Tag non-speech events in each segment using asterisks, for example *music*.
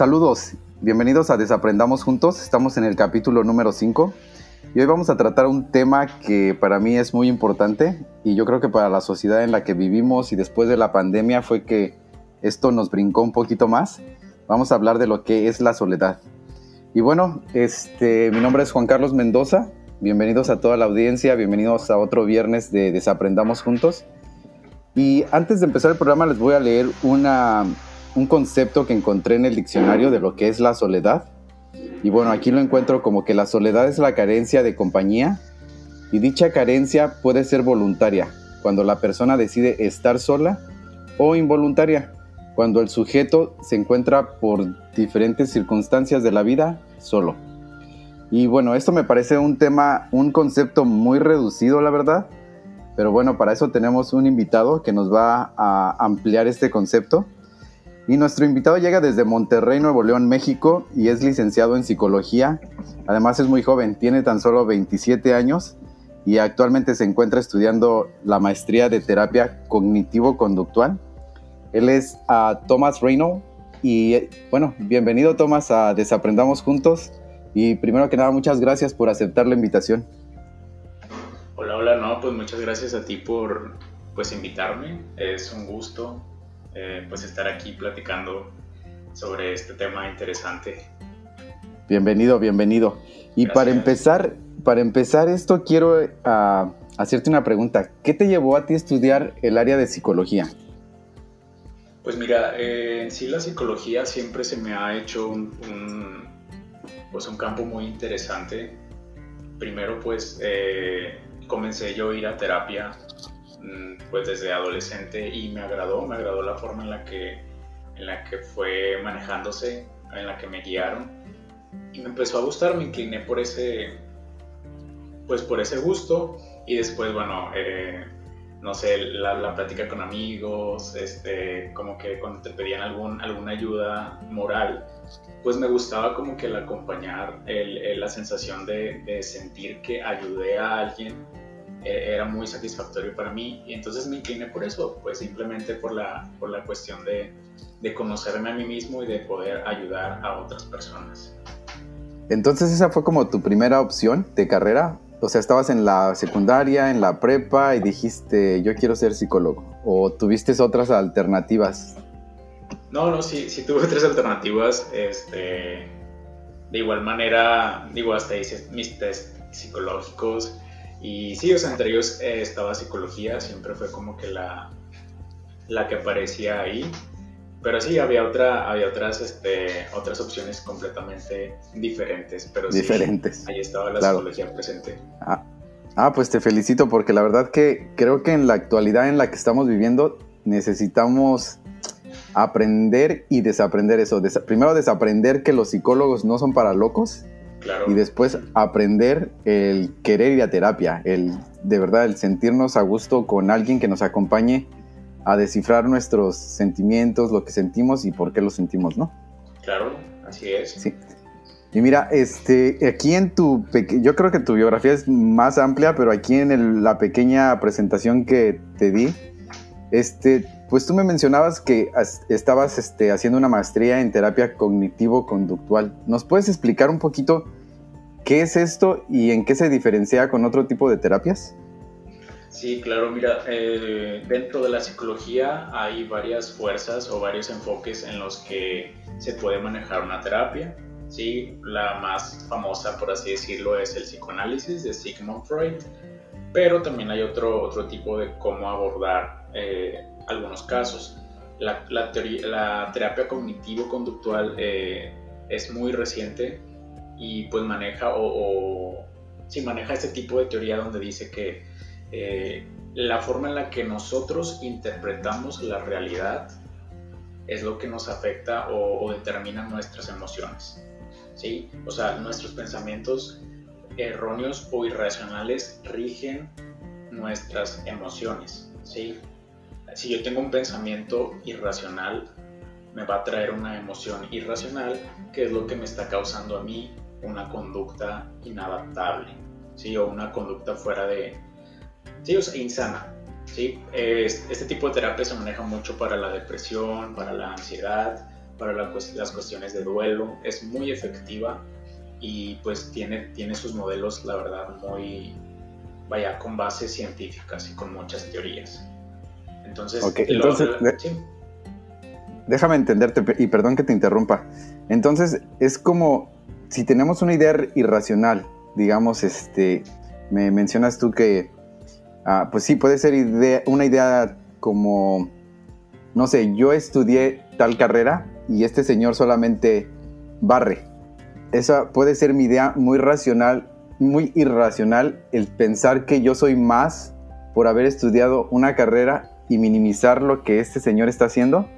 Saludos, bienvenidos a Desaprendamos Juntos. Estamos en el capítulo número 5 y hoy vamos a tratar un tema que para mí es muy importante y yo creo que para la sociedad en la que vivimos y después de la pandemia fue que esto nos brincó un poquito más. Vamos a hablar de lo que es la soledad. Y bueno, este, mi nombre es Juan Carlos Mendoza. Bienvenidos a toda la audiencia, bienvenidos a otro viernes de Desaprendamos Juntos. Y antes de empezar el programa les voy a leer una, un concepto que encontré en el diccionario de lo que es la soledad. Y bueno, aquí lo encuentro como que la soledad es la carencia de compañía y dicha carencia puede ser voluntaria, cuando la persona decide estar sola, o involuntaria, cuando el sujeto se encuentra por diferentes circunstancias de la vida solo. Y bueno, esto me parece un tema, un concepto muy reducido, la verdad. Pero bueno, para eso tenemos un invitado que nos va a ampliar este concepto. Y nuestro invitado llega desde Monterrey, Nuevo León, México, y es licenciado en psicología. Además es muy joven, tiene tan solo 27 años y actualmente se encuentra estudiando la maestría de terapia cognitivo-conductual. Él es uh, Thomas Reynolds y bueno, bienvenido Thomas a Desaprendamos Juntos. Y primero que nada, muchas gracias por aceptar la invitación. Hola, hola, no, pues muchas gracias a ti por pues invitarme. Es un gusto eh, pues estar aquí platicando sobre este tema interesante. Bienvenido, bienvenido. Y Gracias. para empezar, para empezar esto quiero uh, hacerte una pregunta. ¿Qué te llevó a ti a estudiar el área de psicología? Pues mira, eh, en sí la psicología siempre se me ha hecho un, un pues un campo muy interesante. Primero pues eh, comencé yo a ir a terapia pues desde adolescente y me agradó, me agradó la forma en la que, en la que fue manejándose, en la que me guiaron y me empezó a gustar, me incliné por ese, pues por ese gusto y después bueno, eh, no sé, la, la, plática con amigos, este, como que cuando te pedían algún, alguna ayuda moral, pues me gustaba como que el acompañar, la sensación de, de, sentir que ayudé a alguien era muy satisfactorio para mí y entonces me incliné por eso, pues simplemente por la, por la cuestión de, de conocerme a mí mismo y de poder ayudar a otras personas. Entonces esa fue como tu primera opción de carrera, o sea, estabas en la secundaria, en la prepa y dijiste, yo quiero ser psicólogo. ¿O tuviste otras alternativas? No, no, sí, sí tuve otras alternativas. Este, de igual manera, digo, hasta hice mis test psicológicos. Y sí, o sea, entre ellos eh, estaba psicología, siempre fue como que la, la que aparecía ahí. Pero sí, había, otra, había otras, este, otras opciones completamente diferentes. Pero diferentes. Sí, ahí estaba la claro. psicología presente. Ah, ah, pues te felicito porque la verdad que creo que en la actualidad en la que estamos viviendo necesitamos aprender y desaprender eso. Des primero desaprender que los psicólogos no son para locos. Claro. Y después aprender el querer ir a terapia, el de verdad el sentirnos a gusto con alguien que nos acompañe a descifrar nuestros sentimientos, lo que sentimos y por qué lo sentimos, ¿no? Claro, así es. Sí. Y mira, este, aquí en tu, yo creo que tu biografía es más amplia, pero aquí en el, la pequeña presentación que te di, este, pues tú me mencionabas que estabas este, haciendo una maestría en terapia cognitivo-conductual. ¿Nos puedes explicar un poquito qué es esto y en qué se diferencia con otro tipo de terapias? Sí, claro, mira, eh, dentro de la psicología hay varias fuerzas o varios enfoques en los que se puede manejar una terapia. Sí, la más famosa, por así decirlo, es el psicoanálisis de Sigmund Freud, pero también hay otro, otro tipo de cómo abordar eh, algunos casos. La, la, teoría, la terapia cognitivo-conductual eh, es muy reciente y pues maneja o, o sí, maneja este tipo de teoría donde dice que eh, la forma en la que nosotros interpretamos la realidad es lo que nos afecta o, o determina nuestras emociones. ¿sí? O sea, nuestros pensamientos erróneos o irracionales rigen nuestras emociones. ¿sí? Si yo tengo un pensamiento irracional, me va a traer una emoción irracional, que es lo que me está causando a mí una conducta inadaptable, ¿sí? o una conducta fuera de, sí, o sea, insana. ¿sí? Este tipo de terapia se maneja mucho para la depresión, para la ansiedad, para las cuestiones de duelo, es muy efectiva y pues tiene, tiene sus modelos, la verdad, muy, vaya, con bases científicas y con muchas teorías. Entonces, entonces déjame entenderte y perdón que te interrumpa. Entonces, es como si tenemos una idea irracional, digamos, este, me mencionas tú que, ah, pues sí, puede ser una idea como, no sé, yo estudié tal carrera y este señor solamente barre. Esa puede ser mi idea muy racional, muy irracional, el pensar que yo soy más por haber estudiado una carrera y minimizar lo que este señor está haciendo.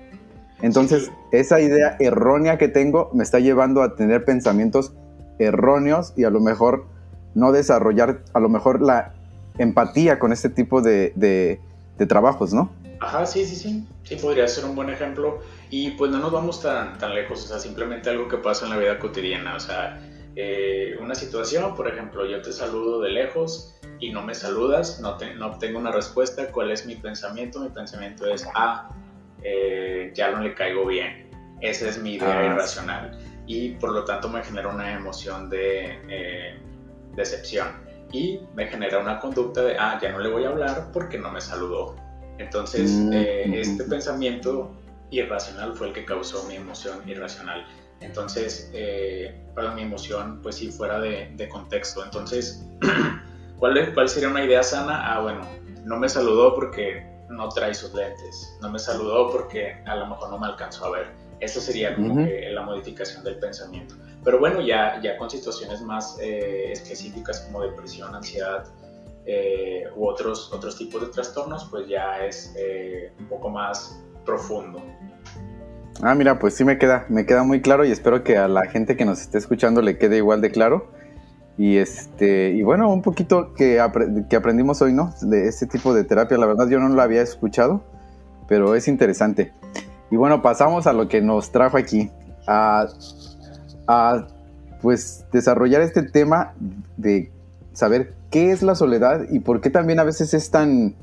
Entonces, esa idea errónea que tengo me está llevando a tener pensamientos erróneos y a lo mejor no desarrollar, a lo mejor la empatía con este tipo de, de, trabajos, ¿no? Ajá, sí, sí, sí, sí, podría ser un buen ejemplo. Y pues no nos vamos tan, tan lejos, o sea, simplemente algo que pasa en la vida cotidiana, o sea, eh, una situación, por ejemplo, yo te saludo de lejos y no me saludas, no, no obtengo una respuesta, ¿cuál es mi pensamiento? Mi pensamiento es, ah, eh, ya no le caigo bien. Esa es mi idea ah, irracional. Y por lo tanto me genera una emoción de eh, decepción. Y me genera una conducta de, ah, ya no le voy a hablar porque no me saludó. Entonces, mm, eh, este pensamiento irracional fue el que causó mi emoción irracional. Entonces, para mi emoción, pues sí, fuera de, de contexto. Entonces, *clears throat* ¿cuál, ¿cuál sería una idea sana? Ah, bueno, no me saludó porque no trae sus lentes, no me saludó porque a lo mejor no me alcanzó a ver. Eso sería como que la modificación del pensamiento. Pero bueno, ya, ya con situaciones más eh, específicas como depresión, ansiedad eh, u otros, otros tipos de trastornos, pues ya es eh, un poco más profundo. Ah, mira, pues sí me queda, me queda muy claro y espero que a la gente que nos esté escuchando le quede igual de claro. Y este, y bueno, un poquito que, que aprendimos hoy, ¿no? De este tipo de terapia, la verdad yo no lo había escuchado, pero es interesante. Y bueno, pasamos a lo que nos trajo aquí, a, a pues desarrollar este tema de saber qué es la soledad y por qué también a veces es tan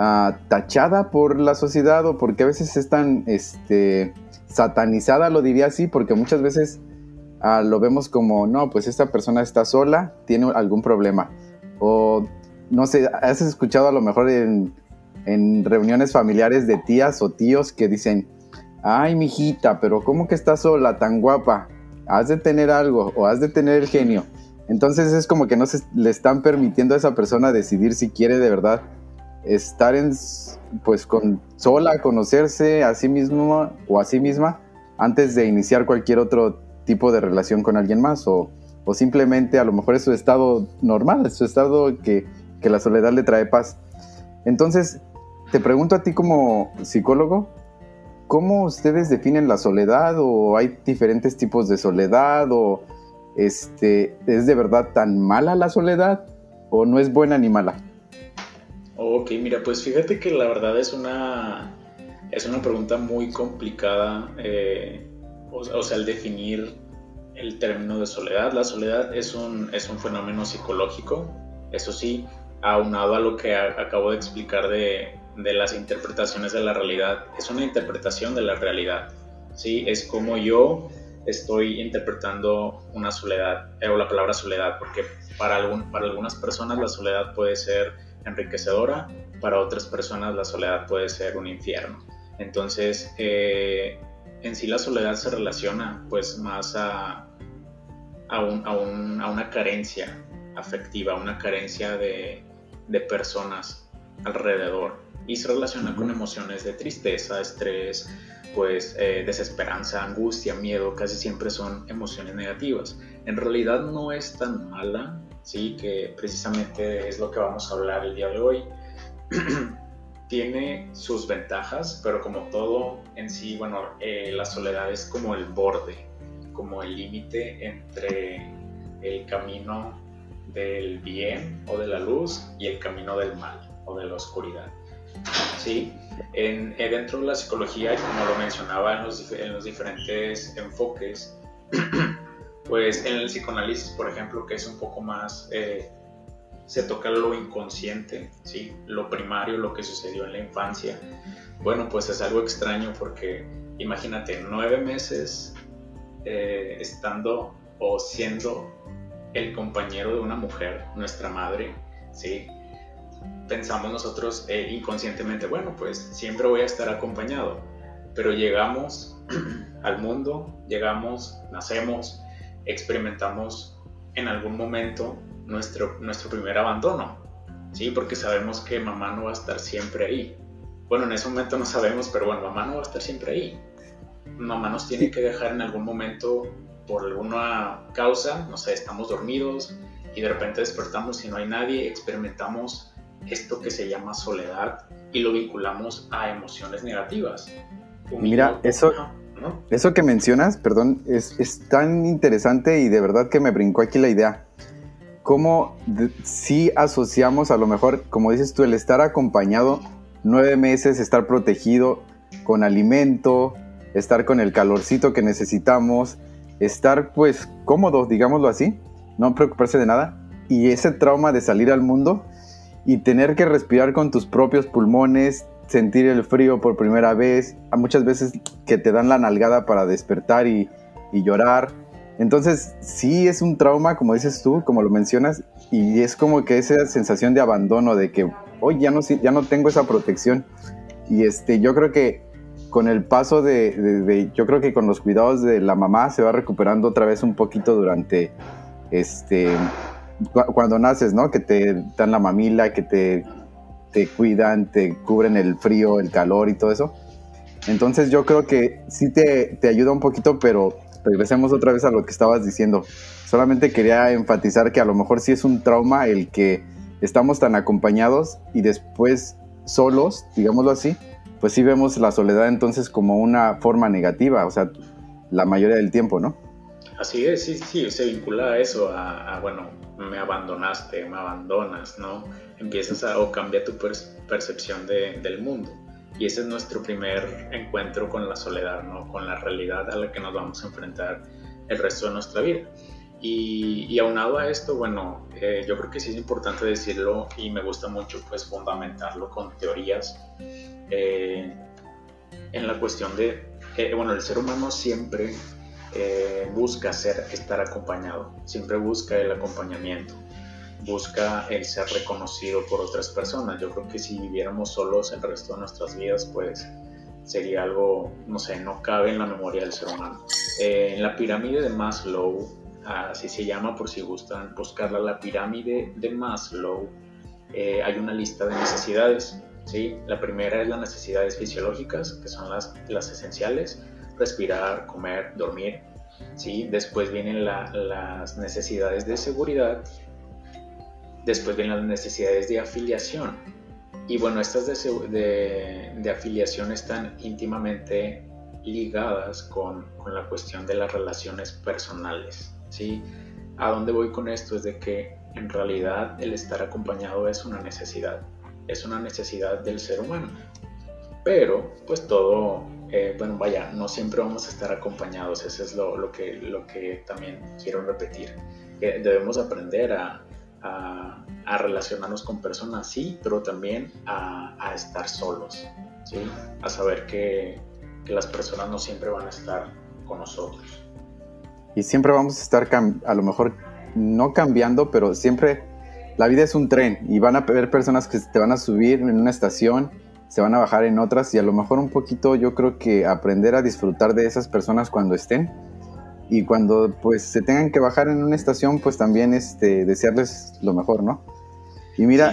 uh, tachada por la sociedad o por qué a veces es tan este, satanizada, lo diría así, porque muchas veces Ah, lo vemos como, no, pues esta persona está sola, tiene algún problema. O, no sé, has escuchado a lo mejor en, reuniones familiares de tías o tíos que dicen, ay, mijita, pero ¿cómo que está sola, tan guapa? Has de tener algo o has de tener el genio. Entonces es como que no se le están permitiendo a esa persona decidir si quiere de verdad estar en, pues con sola, conocerse a sí mismo o a sí misma antes de iniciar cualquier otro tipo de relación con alguien más o, o simplemente a lo mejor es su estado normal, es su estado que, que la soledad le trae paz. Entonces, te pregunto a ti como psicólogo, ¿cómo ustedes definen la soledad o hay diferentes tipos de soledad o este, es de verdad tan mala la soledad o no es buena ni mala? Ok, mira, pues fíjate que la verdad es una, es una pregunta muy complicada. Eh, o, sea, el definir el término de soledad. La soledad es un, es un fenómeno psicológico, eso sí, aunado a lo que acabo de explicar de, de, las interpretaciones de la realidad, es una interpretación de la realidad, ¿sí? Es como yo estoy interpretando una soledad, eh, o la palabra soledad, porque para, algún, para algunas personas la soledad puede ser enriquecedora, para otras personas la soledad puede ser un infierno. Entonces, eh, en sí la soledad se relaciona pues más a, a, una carencia afectiva, una carencia de, personas alrededor y se relaciona con emociones de tristeza, estrés, pues eh, desesperanza, angustia, miedo, casi siempre son emociones negativas. En realidad no es tan mala, sí, que precisamente es lo que vamos a hablar el día de hoy. *clears throat* tiene sus ventajas, pero como todo en sí, bueno, eh, la soledad es como el borde, como el límite entre el camino del bien o de la luz y el camino del mal o de la oscuridad. ¿Sí? En, eh, dentro de la psicología, como lo mencionaba en los, en los diferentes enfoques, *clears throat* pues en el psicoanálisis, por ejemplo, que es un poco más eh, se toca lo inconsciente, ¿sí? lo primario, lo que sucedió en la infancia. Bueno, pues es algo extraño porque imagínate, nueve meses eh, estando o siendo el compañero de una mujer, nuestra madre, ¿sí? Pensamos nosotros eh, inconscientemente, bueno, pues siempre voy a estar acompañado, pero llegamos *clears throat* al mundo, llegamos, nacemos, experimentamos en algún momento nuestro, nuestro primer abandono, ¿sí? Porque sabemos que mamá no va a estar siempre ahí. Bueno, en ese momento no sabemos, pero bueno, mamá no va a estar siempre ahí. Mamá nos tiene que dejar en algún momento por alguna causa, no sé, estamos dormidos y de repente despertamos y no hay nadie, experimentamos esto que se llama soledad y lo vinculamos a emociones negativas. Mira, eso, eso que mencionas, perdón, es, tan interesante y de verdad que me brincó aquí la idea. Cómo si asociamos a lo mejor, como dices tú, el estar acompañado nueve meses, estar protegido con alimento, estar con el calorcito que necesitamos, estar pues cómodo, digámoslo así, no preocuparse de nada. Y ese trauma de salir al mundo y tener que respirar con tus propios pulmones, sentir el frío por primera vez, muchas veces que te dan la nalgada para despertar y, llorar. Entonces sí es un trauma, como dices tú, como lo mencionas, y es como que esa sensación de abandono, de que hoy ya no, ya no tengo esa protección. Y este, yo creo que con el paso de, yo creo que con los cuidados de la mamá se va recuperando otra vez un poquito durante, este, cuando naces, ¿no? Que te dan la mamila, que te, te cuidan, te cubren el frío, el calor y todo eso. Entonces yo creo que sí te, te ayuda un poquito, pero regresemos otra vez a lo que estabas diciendo. Solamente quería enfatizar que a lo mejor sí es un trauma el que estamos tan acompañados y después solos, digámoslo así, pues sí vemos la soledad entonces como una forma negativa, o sea, la mayoría del tiempo, ¿no? Así es, sí, sí, se vincula a eso, a, bueno, me abandonaste, me abandonas, ¿no? Empiezas a, o cambia tu percepción de, del mundo. Y ese es nuestro primer encuentro con la soledad, ¿no? Con la realidad a la que nos vamos a enfrentar el resto de nuestra vida. Y, y aunado a esto, bueno, eh, yo creo que sí es importante decirlo y me gusta mucho pues fundamentarlo con teorías eh, en la cuestión de, eh, bueno, el ser humano siempre eh, busca ser, estar acompañado, siempre busca el acompañamiento, busca el ser reconocido por otras personas. Yo creo que si viviéramos solos el resto de nuestras vidas, pues sería algo, no sé, no cabe en la memoria del ser humano. en la pirámide de Maslow, así se llama por si gustan buscarla, la pirámide de Maslow, hay una lista de necesidades ¿sí? La primera es las necesidades fisiológicas, que son las esenciales, respirar, comer, dormir. ¿sí? Después vienen las necesidades de seguridad, después vienen las necesidades de afiliación. Y bueno, estas de, afiliación están íntimamente ligadas con, con, la cuestión de las relaciones personales. ¿sí? ¿A dónde voy con esto? Es de que en realidad el estar acompañado es una necesidad es una necesidad del ser humano. Pero, pues todo, eh, bueno, vaya, no siempre vamos a estar acompañados, eso es lo, lo que, lo que también quiero repetir. debemos aprender a, a, relacionarnos con personas, sí, pero también a, a estar solos, ¿sí? A saber que, que las personas no siempre van a estar con nosotros. Y siempre vamos a estar, a lo mejor, no cambiando, pero siempre la vida es un tren y van a haber personas que te van a subir en una estación, se van a bajar en otras y a lo mejor un poquito yo creo que aprender a disfrutar de esas personas cuando estén y cuando pues se tengan que bajar en una estación pues también este desearles lo mejor, ¿no? Y mira,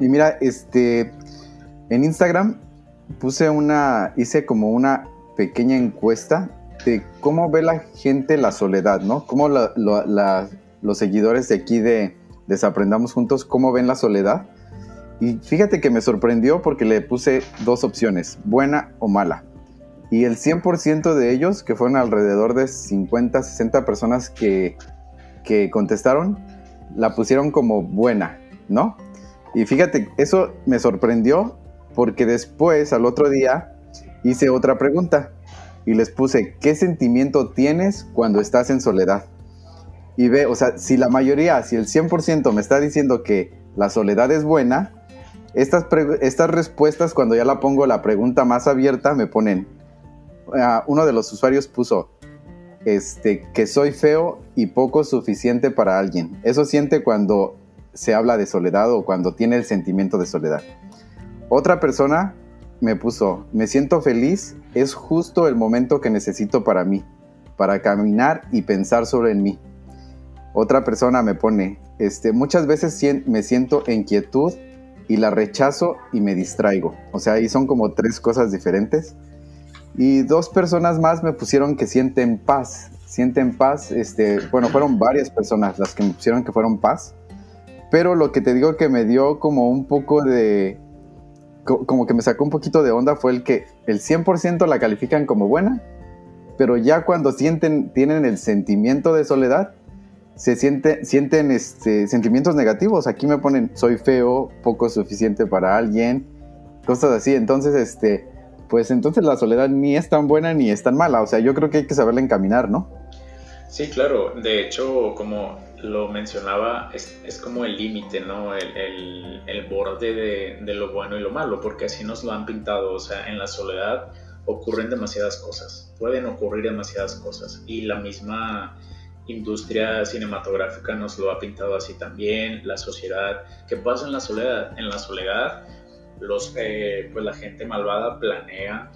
y mira, este en Instagram puse una hice como una pequeña encuesta de cómo ve la gente la soledad, ¿no? Cómo la, los seguidores de aquí de Desaprendamos Juntos cómo ven la soledad. Y fíjate que me sorprendió porque le puse dos opciones, buena o mala. Y el 100% de ellos, que fueron alrededor de 50, 60 personas que, que contestaron, la pusieron como buena, ¿no? Y fíjate, eso me sorprendió porque después, al otro día, hice otra pregunta y les puse, ¿qué sentimiento tienes cuando estás en soledad? y ve, o sea, si la mayoría, si el 100% me está diciendo que la soledad es buena, Estas, estas respuestas, cuando ya la pongo la pregunta más abierta, me ponen, uh, uno de los usuarios puso, este, que soy feo y poco suficiente para alguien. Eso siente cuando se habla de soledad o cuando tiene el sentimiento de soledad. Otra persona me puso, me siento feliz, es justo el momento que necesito para mí, para caminar y pensar sobre mí. Otra persona me pone, este, muchas veces me siento en quietud y la rechazo y me distraigo. O sea, ahí son como tres cosas diferentes. Y dos personas más me pusieron que sienten paz. Sienten paz, este, bueno, fueron varias personas las que me pusieron que fueron paz. Pero lo que te digo que me dio como un poco de, como que me sacó un poquito de onda fue el que el 100% la califican como buena, pero ya cuando sienten, tienen el sentimiento de soledad, se siente, sienten este, sentimientos negativos. Aquí me ponen, soy feo, poco suficiente para alguien, cosas así. Entonces, este, pues entonces la soledad ni es tan buena ni es tan mala. O sea, yo creo que hay que saberla encaminar, ¿no? Sí, claro. De hecho, como lo mencionaba, es, es como el límite, ¿no? El, el, el borde de, de, lo bueno y lo malo, porque así nos lo han pintado. O sea, en la soledad ocurren demasiadas cosas, pueden ocurrir demasiadas cosas. Y la misma industria cinematográfica nos lo ha pintado así también, la sociedad. ¿Qué pasa en la soledad? En la soledad, los, eh, pues la gente malvada planea,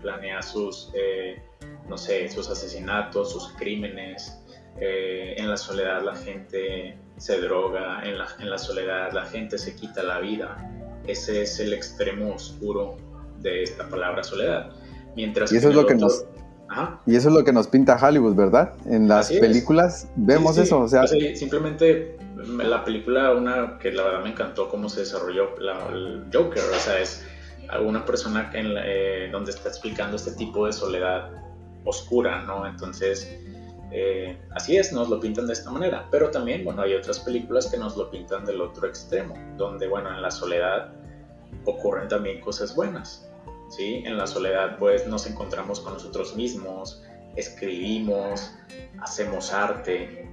planea sus, eh, no sé, sus asesinatos, sus crímenes. Eh, en la soledad la gente se droga, en la, en la soledad la gente se quita la vida. Ese es el extremo oscuro de esta palabra soledad. Mientras y eso es lo que nos y eso es lo que nos pinta Hollywood, ¿verdad? En las películas vemos eso, o sea... simplemente la película, una que la verdad me encantó cómo se desarrolló, el Joker, o sea, es alguna persona en eh, donde está explicando este tipo de soledad oscura, ¿no? Entonces, eh, así es, nos lo pintan de esta manera. Pero también, bueno, hay otras películas que nos lo pintan del otro extremo, donde, bueno, en la soledad ocurren también cosas buenas. ¿Sí? En la soledad pues nos encontramos con nosotros mismos, escribimos, hacemos arte,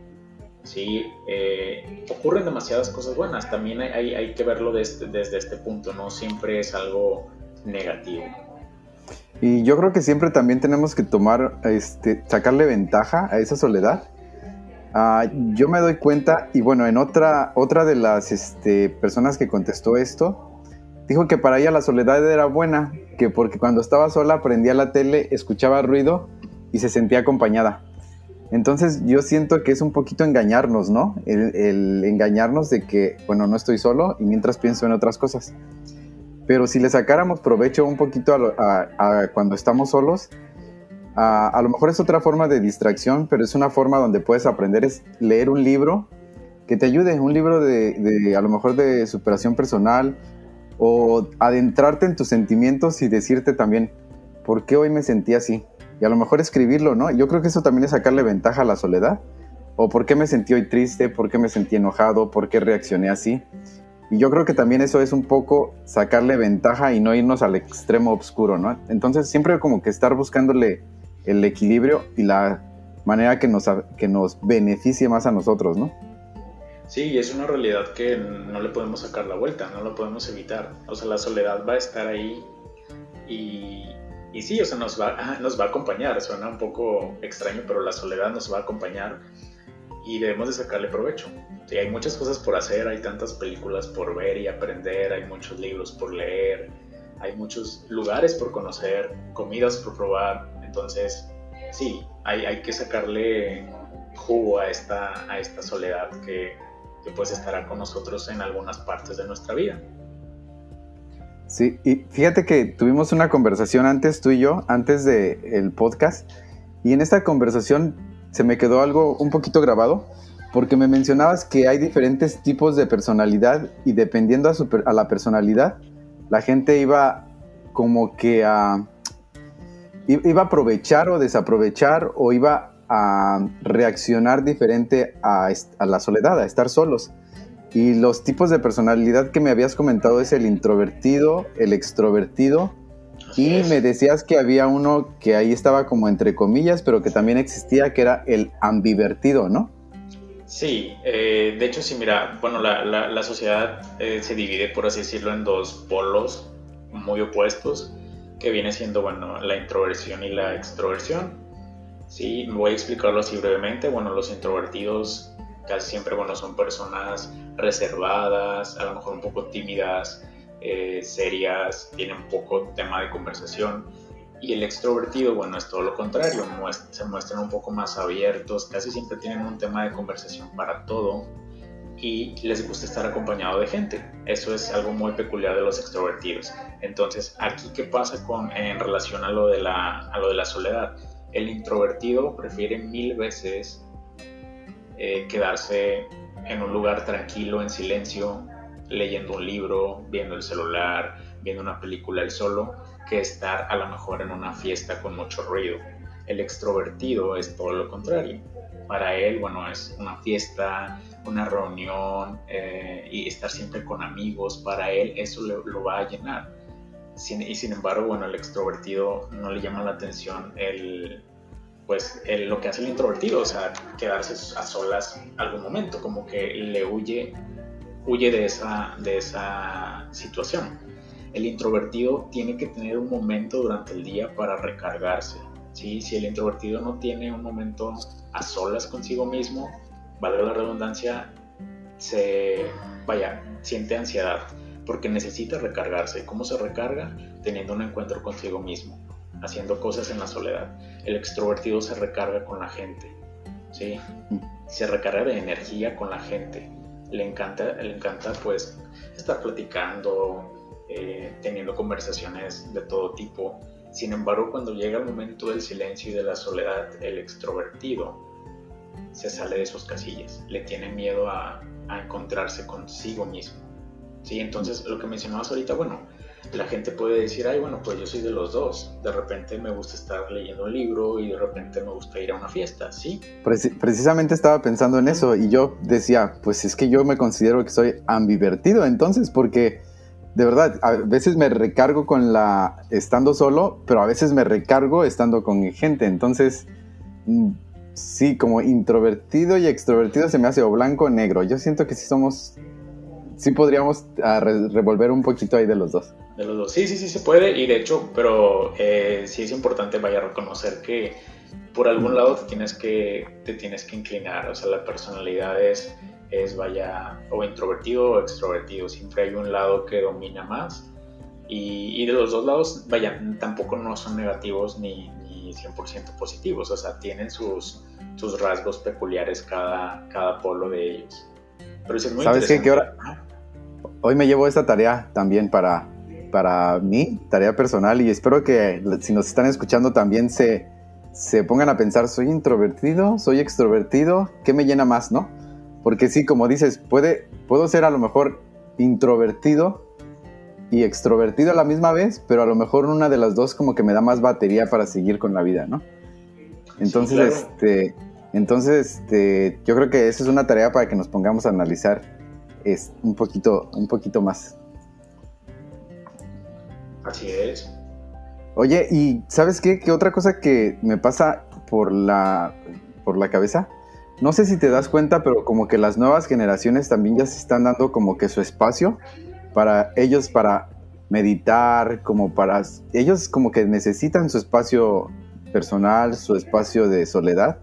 ¿sí? Eh, ocurren demasiadas cosas buenas, también hay, hay que verlo desde, desde este punto, no siempre es algo negativo. Y yo creo que siempre también tenemos que tomar, este, sacarle ventaja a esa soledad. Uh, yo me doy cuenta, y bueno, en otra, otra de las este, personas que contestó esto, Dijo que para ella la soledad era buena, que porque cuando estaba sola prendía la tele, escuchaba ruido y se sentía acompañada. Entonces yo siento que es un poquito engañarnos, ¿no? El, engañarnos de que, bueno, no estoy solo y mientras pienso en otras cosas. Pero si le sacáramos provecho un poquito cuando estamos solos, a, lo mejor es otra forma de distracción, pero es una forma donde puedes aprender, es leer un libro que te ayude, un libro de a lo mejor de superación personal, o adentrarte en tus sentimientos y decirte también, ¿por qué hoy me sentí así? Y a lo mejor escribirlo, ¿no? Yo creo que eso también es sacarle ventaja a la soledad. O por qué me sentí hoy triste, por qué me sentí enojado, por qué reaccioné así. Y yo creo que también eso es un poco sacarle ventaja y no irnos al extremo oscuro, ¿no? Entonces siempre como que estar buscándole el equilibrio y la manera que nos, que nos beneficie más a nosotros, ¿no? Sí, es una realidad que no le podemos sacar la vuelta, no lo podemos evitar. O sea, la soledad va a estar ahí y, y sí, o sea, nos va, *laughs* nos va a acompañar. Suena un poco extraño, pero la soledad nos va a acompañar y debemos de sacarle provecho. Sí, hay muchas cosas por hacer, hay tantas películas por ver y aprender, hay muchos libros por leer, hay muchos lugares por conocer, comidas por probar. Entonces, sí, hay, hay que sacarle jugo a esta, a esta soledad que que pues estará con nosotros en algunas partes de nuestra vida. Sí, y fíjate que tuvimos una conversación antes tú y yo, antes del el podcast, y en esta conversación se me quedó algo un poquito grabado, porque me mencionabas que hay diferentes tipos de personalidad y dependiendo a, a la personalidad, la gente iba como que a... iba a aprovechar o desaprovechar o iba a reaccionar diferente a, la soledad, a estar solos. Y los tipos de personalidad que me habías comentado es el introvertido, el extrovertido, y me decías que había uno que ahí estaba como entre comillas, pero que también existía, que era el ambivertido, ¿no? Sí, eh, de hecho sí, mira, bueno, la, sociedad eh, se divide, por así decirlo, en dos polos muy opuestos, que viene siendo, bueno, la introversión y la extroversión. Sí, voy a explicarlo así brevemente. Bueno, los introvertidos casi siempre, bueno, son personas reservadas, a lo mejor un poco tímidas, eh, serias, tienen poco tema de conversación y el extrovertido, bueno, es todo lo contrario, se muestran un poco más abiertos, casi siempre tienen un tema de conversación para todo y les gusta estar acompañado de gente. Eso es algo muy peculiar de los extrovertidos. Entonces, aquí qué pasa con, en relación a lo, de la, a lo de la soledad. El introvertido prefiere mil veces eh, quedarse en un lugar tranquilo, en silencio, leyendo un libro, viendo el celular, viendo una película él solo, que estar a lo mejor en una fiesta con mucho ruido. El extrovertido es todo lo contrario. Para él, bueno, es una fiesta, una reunión eh, y estar siempre con amigos, para él eso lo, va a llenar. y sin embargo, bueno, el extrovertido no le llama la atención el, pues lo que hace el introvertido, o sea, quedarse a solas algún momento, como que le huye, huye de esa, de esa situación el introvertido tiene que tener un momento durante el día para recargarse. ¿sí? Si el introvertido no tiene un momento a solas consigo mismo, valga la redundancia, se vaya, siente ansiedad porque necesita recargarse. ¿Cómo se recarga? Teniendo un encuentro consigo mismo, haciendo cosas en la soledad. El extrovertido se recarga con la gente, ¿sí? Se recarga de energía con la gente. Le encanta, le encanta pues estar platicando, eh, teniendo conversaciones de todo tipo. Sin embargo, cuando llega el momento del silencio y de la soledad, el extrovertido se sale de sus casillas, le tiene miedo a, encontrarse consigo mismo. ¿Sí? Entonces, lo que mencionabas ahorita, bueno, la gente puede decir, ay, bueno, pues yo soy de los dos. De repente me gusta estar leyendo un libro y de repente me gusta ir a una fiesta, ¿sí? precisamente estaba pensando en eso y yo decía, pues es que yo me considero que soy ambivertido entonces, porque de verdad, a veces me recargo con la estando solo, pero a veces me recargo estando con gente. Entonces, mm, sí, como introvertido y extrovertido se me hace o blanco o negro. Yo siento que sí somos, sí podríamos ah, revolver un poquito ahí de los dos. De los dos, sí, sí, sí se puede. Y de hecho, pero eh, sí es importante vaya a reconocer que por algún lado te tienes que, te tienes que inclinar. O sea, la personalidad es es vaya o introvertido o extrovertido, siempre hay un lado que domina más y, de los dos lados, vaya, tampoco no son negativos ni, ni 100% positivos, o sea, tienen sus, sus rasgos peculiares cada, cada polo de ellos. Pero es muy ¿Sabes qué? ahora, hoy me llevo esta tarea también para, para mí, tarea personal, y espero que si nos están escuchando también se, se pongan a pensar, ¿soy introvertido? ¿Soy extrovertido? ¿Qué me llena más, no? Porque sí, como dices, puede, puedo ser a lo mejor introvertido y extrovertido a la misma vez, pero a lo mejor una de las dos como que me da más batería para seguir con la vida, ¿no? Entonces, este, entonces, este, yo creo que esa es una tarea para que nos pongamos a analizar es, un poquito, un poquito más. Así es. Oye, y ¿sabes qué? ¿Qué otra cosa que me pasa por la, por la cabeza? no sé si te das cuenta, pero como que las nuevas generaciones también ya se están dando como que su espacio para ellos, para meditar, como para... Ellos como que necesitan su espacio personal, su espacio de soledad,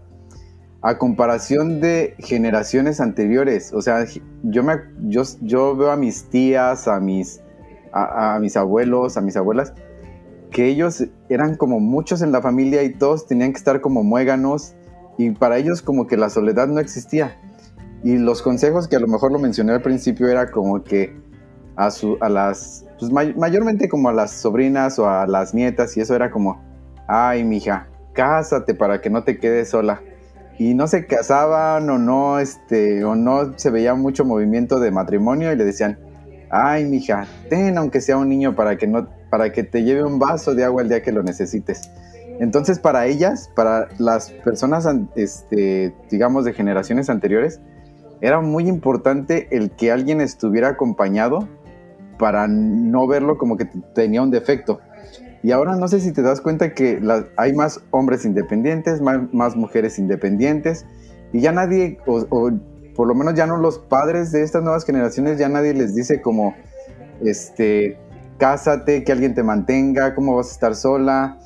a comparación de generaciones anteriores. O sea, yo, me, yo, yo veo a mis tías, a mis, a mis abuelos, a mis abuelas, que ellos eran como muchos en la familia y todos tenían que estar como muéganos y para ellos como que la soledad no existía. Y los consejos que a lo mejor lo mencioné al principio era como que a, su, a las, pues mayormente como a las sobrinas o a las nietas y eso era como, ay mija, cásate para que no te quedes sola. Y no se casaban o no, este, o no se veía mucho movimiento de matrimonio y le decían, ay mija, ten aunque sea un niño para que no, para que te lleve un vaso de agua el día que lo necesites. Entonces, para ellas, para las personas, este, digamos, de generaciones anteriores, era muy importante el que alguien estuviera acompañado para no verlo como que tenía un defecto. Y ahora no sé si te das cuenta que hay más hombres independientes, más, mujeres independientes, y ya nadie, o, por lo menos ya no los padres de estas nuevas generaciones, ya nadie les dice como, este, cásate, que alguien te mantenga, cómo vas a estar sola.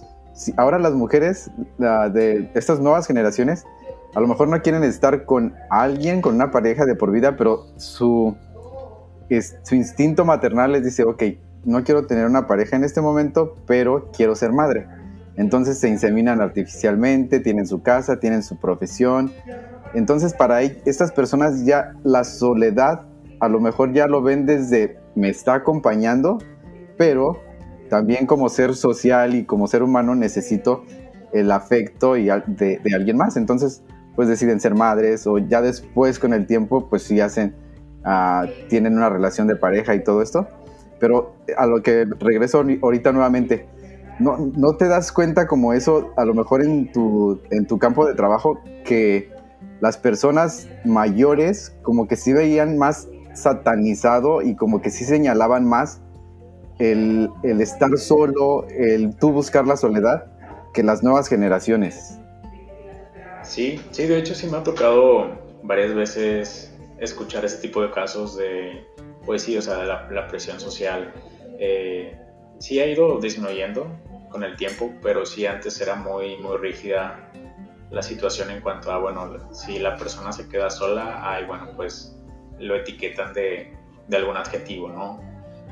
ahora las mujeres de estas nuevas generaciones a lo mejor no quieren estar con alguien, con una pareja de por vida, pero su, su instinto maternal les dice, ok, no quiero tener una pareja en este momento, pero quiero ser madre. Entonces se inseminan artificialmente, tienen su casa, tienen su profesión. Entonces para estas personas ya la soledad a lo mejor ya lo ven desde me está acompañando, pero también como ser social y como ser humano necesito el afecto y de, alguien más. Entonces pues deciden ser madres o ya después con el tiempo pues sí hacen, ah, tienen una relación de pareja y todo esto. Pero a lo que regreso ahorita nuevamente, no, no te das cuenta como eso, a lo mejor en tu, en tu campo de trabajo, que las personas mayores como que sí veían más satanizado y como que sí señalaban más el, el estar solo, el tú buscar la soledad, que las nuevas generaciones. Sí, sí, de hecho sí me ha tocado varias veces escuchar ese tipo de casos de, pues sí, o sea, la, la presión social. Eh, sí ha ido disminuyendo con el tiempo, pero sí antes era muy, muy rígida la situación en cuanto a, bueno, si la persona se queda sola, ay, bueno, pues lo etiquetan de, de algún adjetivo, ¿no?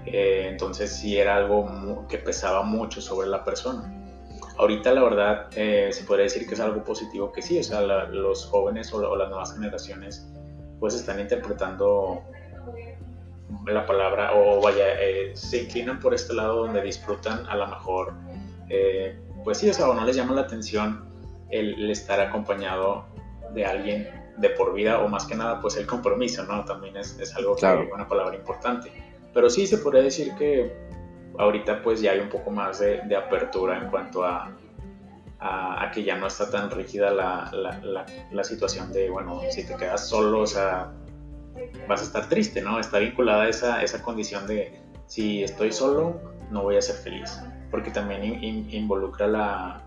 Eh, entonces sí era algo que pesaba mucho sobre la persona. Ahorita la verdad eh, se podría decir que es algo positivo que sí, o sea, los jóvenes o, las nuevas generaciones pues están interpretando la palabra o vaya, eh, se inclinan por este lado donde disfrutan a lo mejor, eh, pues sí, o sea, o no les llama la atención el, estar acompañado de alguien de por vida o más que nada pues el compromiso, ¿no? También es, es algo que es una palabra importante. Pero sí se podría decir que ahorita pues ya hay un poco más de, apertura en cuanto a, a, que ya no está tan rígida la, la, la, situación de, bueno, si te quedas solo, o sea, vas a estar triste, ¿no? Está vinculada a esa, esa condición de, si estoy solo, no voy a ser feliz, porque también involucra la,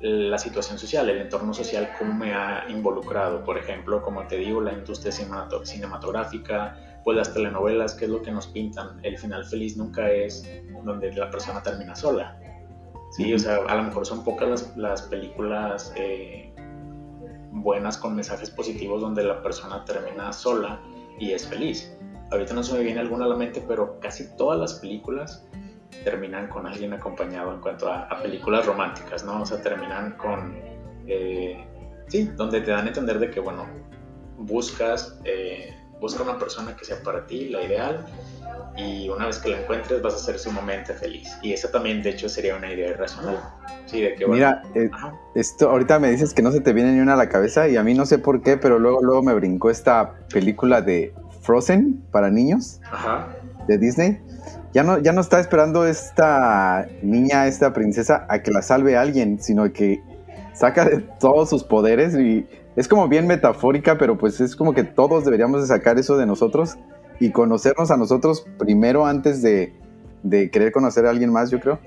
la situación social, el entorno social, cómo me ha involucrado. Por ejemplo, como te digo, la industria cinematográfica, pues las telenovelas, que es lo que nos pintan, el final feliz nunca es donde la persona termina sola. Sí, o sea, a lo mejor son pocas las, las películas eh, buenas con mensajes positivos donde la persona termina sola y es feliz. Ahorita no se me viene alguna a la mente, pero casi todas las películas terminan con alguien acompañado en cuanto a, películas románticas, ¿no? O sea, terminan con... Eh, sí, donde te dan a entender de que, bueno, buscas eh, busca una persona que sea para ti la ideal y una vez que la encuentres vas a ser sumamente feliz. Y esa también, de hecho, sería una idea irracional. Sí, de que, Mira, eh, esto ahorita me dices que no se te viene ni una a la cabeza y a mí no sé por qué, pero luego, luego me brincó esta película de Frozen para niños de Disney. Ya no, ya no está esperando esta niña, esta princesa, a que la salve alguien, sino que saca de todos sus poderes y es como bien metafórica, pero pues es como que todos deberíamos de sacar eso de nosotros y conocernos a nosotros primero antes de, querer conocer a alguien más, yo creo.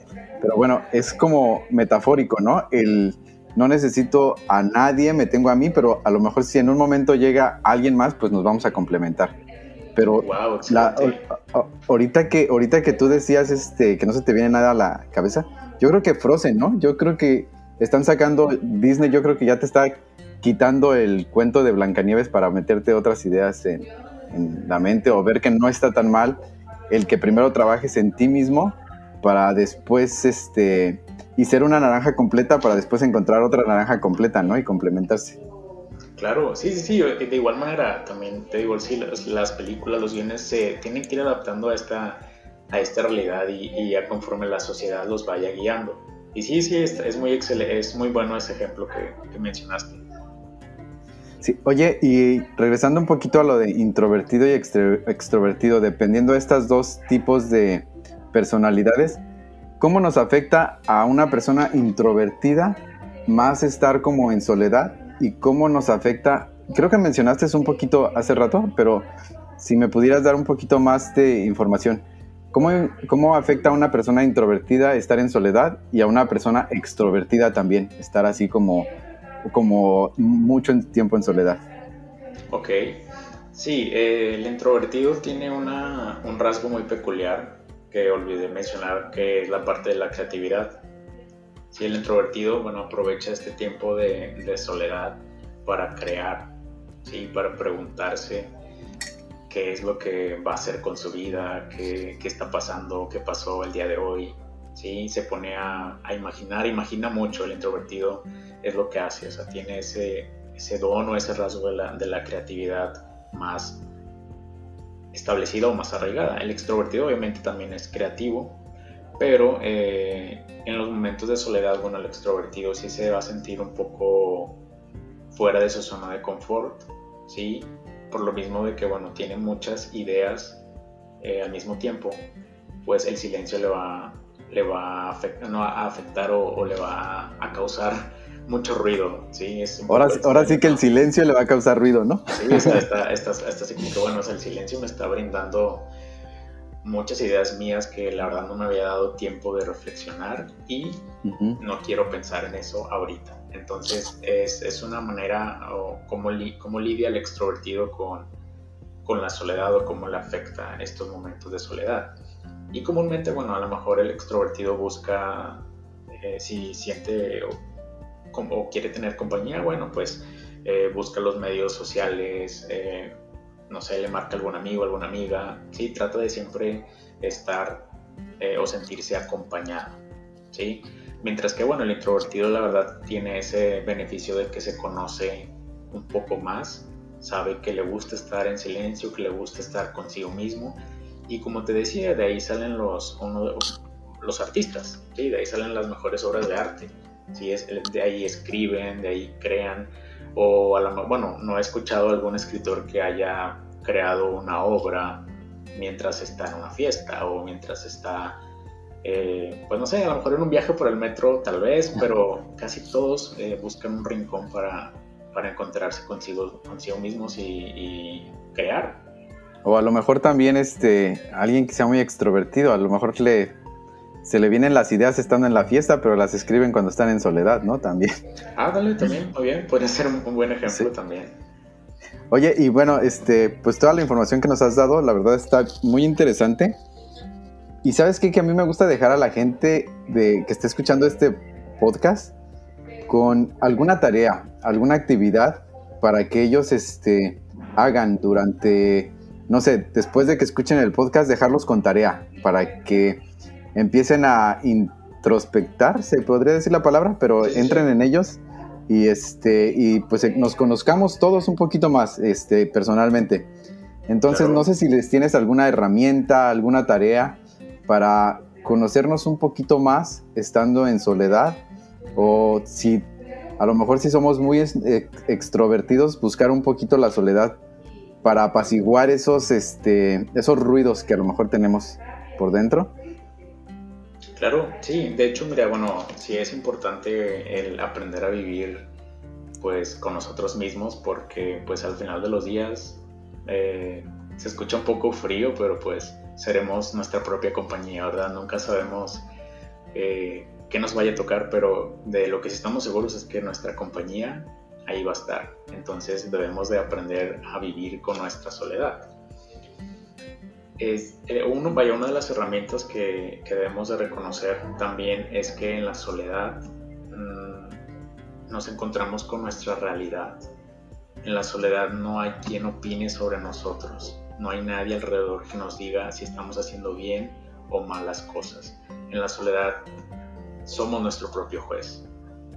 Pero bueno, es como metafórico, ¿no? El no necesito a nadie, me tengo a mí, pero a lo mejor si en un momento llega alguien más, pues nos vamos a complementar. Pero ahorita, que, ahorita que tú decías este, que no se te viene nada a la cabeza, yo creo que Frozen, ¿no? Yo creo que están sacando Disney, yo creo que ya te está quitando el cuento de Blancanieves para meterte otras ideas en, la mente o ver que no está tan mal el que primero trabajes en ti mismo para después este y ser una naranja completa para después encontrar otra naranja completa, ¿no? Y complementarse. Claro, sí, sí, sí, de igual manera también te digo, sí, las, películas, los guiones se tienen que ir adaptando a esta, a esta realidad y, a conforme la sociedad los vaya guiando. Y sí, sí, es, muy excelente, es muy bueno ese ejemplo que mencionaste. Sí, oye, y regresando un poquito a lo de introvertido y extrovertido, dependiendo de estos dos tipos de personalidades, ¿cómo nos afecta a una persona introvertida más estar como en soledad? ¿Y cómo nos afecta? Creo que mencionaste un poquito hace rato, pero si me pudieras dar un poquito más de información. ¿Cómo, ¿Cómo afecta a una persona introvertida estar en soledad y a una persona extrovertida también estar así como como mucho tiempo en soledad. Ok. Sí, eh, el introvertido tiene una, un rasgo muy peculiar que olvidé mencionar, que es la parte de la creatividad. Sí, el introvertido, bueno, aprovecha este tiempo de, soledad para crear, ¿sí? para preguntarse qué es lo que va a hacer con su vida, qué, qué está pasando, qué pasó el día de hoy. ¿sí? Se pone a, a, imaginar, imagina mucho el introvertido, es lo que hace, o sea, tiene ese, ese don o ese rasgo de la, de la creatividad más establecida o más arraigada. El extrovertido obviamente también es creativo, pero eh, en los momentos de soledad, bueno, el extrovertido sí se va a sentir un poco fuera de su zona de confort, ¿sí? Por lo mismo de que, bueno, tiene muchas ideas eh, al mismo tiempo, pues el silencio le va, le va a, afectar, no, a afectar o, o, le va a causar mucho ruido, ¿sí? Es ahora, ahora sí que el silencio le va a causar ruido, ¿no? Sí, está, está, está, está así como que, bueno, o sea, el silencio me está brindando muchas ideas mías que la verdad no me había dado tiempo de reflexionar y uh -huh. no quiero pensar en eso ahorita. Entonces es, es una manera o cómo, li, cómo lidia el extrovertido con, con la soledad o cómo le afecta en estos momentos de soledad. Y comúnmente, bueno, a lo mejor el extrovertido busca, eh, si siente o, o, quiere tener compañía, bueno, pues eh, busca los medios sociales, eh, no sé, le marca algún amigo, alguna amiga, sí, trata de siempre estar eh, o sentirse acompañado, sí. Mientras que, bueno, el introvertido la verdad tiene ese beneficio de que se conoce un poco más, sabe que le gusta estar en silencio, que le gusta estar consigo mismo y como te decía, de ahí salen los, los artistas, ¿sí? de ahí salen las mejores obras de arte, ¿sí? es, de ahí escriben, de ahí crean, o a la, bueno, no he escuchado algún escritor que haya creado una obra mientras está en una fiesta o mientras está, eh, pues no sé, a lo mejor en un viaje por el metro tal vez, pero casi todos eh, buscan un rincón para, para encontrarse consigo, consigo mismos y, y, crear. O a lo mejor también este, alguien que sea muy extrovertido, a lo mejor le, se le vienen las ideas estando en la fiesta, pero las escriben cuando están en soledad, ¿no? También. Ah, dale, también, muy bien, puede ser un, buen ejemplo sí. también. Oye, y bueno, este, pues toda la información que nos has dado, la verdad está muy interesante. Y sabes qué? que a mí me gusta dejar a la gente de, que esté escuchando este podcast con alguna tarea, alguna actividad para que ellos este, hagan durante, no sé, después de que escuchen el podcast, dejarlos con tarea, para que empiecen a introspectar, se podría decir la palabra, pero entren en ellos y este y pues nos conozcamos todos un poquito más este personalmente. Entonces claro. no sé si les tienes alguna herramienta, alguna tarea para conocernos un poquito más estando en soledad o si a lo mejor si somos muy extrovertidos buscar un poquito la soledad para apaciguar esos este esos ruidos que a lo mejor tenemos por dentro. Claro, sí, de hecho, mira, bueno, sí es importante el aprender a vivir pues con nosotros mismos porque pues al final de los días eh, se escucha un poco frío, pero pues seremos nuestra propia compañía, ¿verdad? Nunca sabemos eh, qué nos vaya a tocar, pero de lo que sí estamos seguros es que nuestra compañía ahí va a estar. Entonces debemos de aprender a vivir con nuestra soledad es, eh, uno, vaya, una de las herramientas que, que, debemos de reconocer también es que en la soledad mmm, nos encontramos con nuestra realidad. En la soledad no hay quien opine sobre nosotros, no hay nadie alrededor que nos diga si estamos haciendo bien o malas cosas. En la soledad somos nuestro propio juez,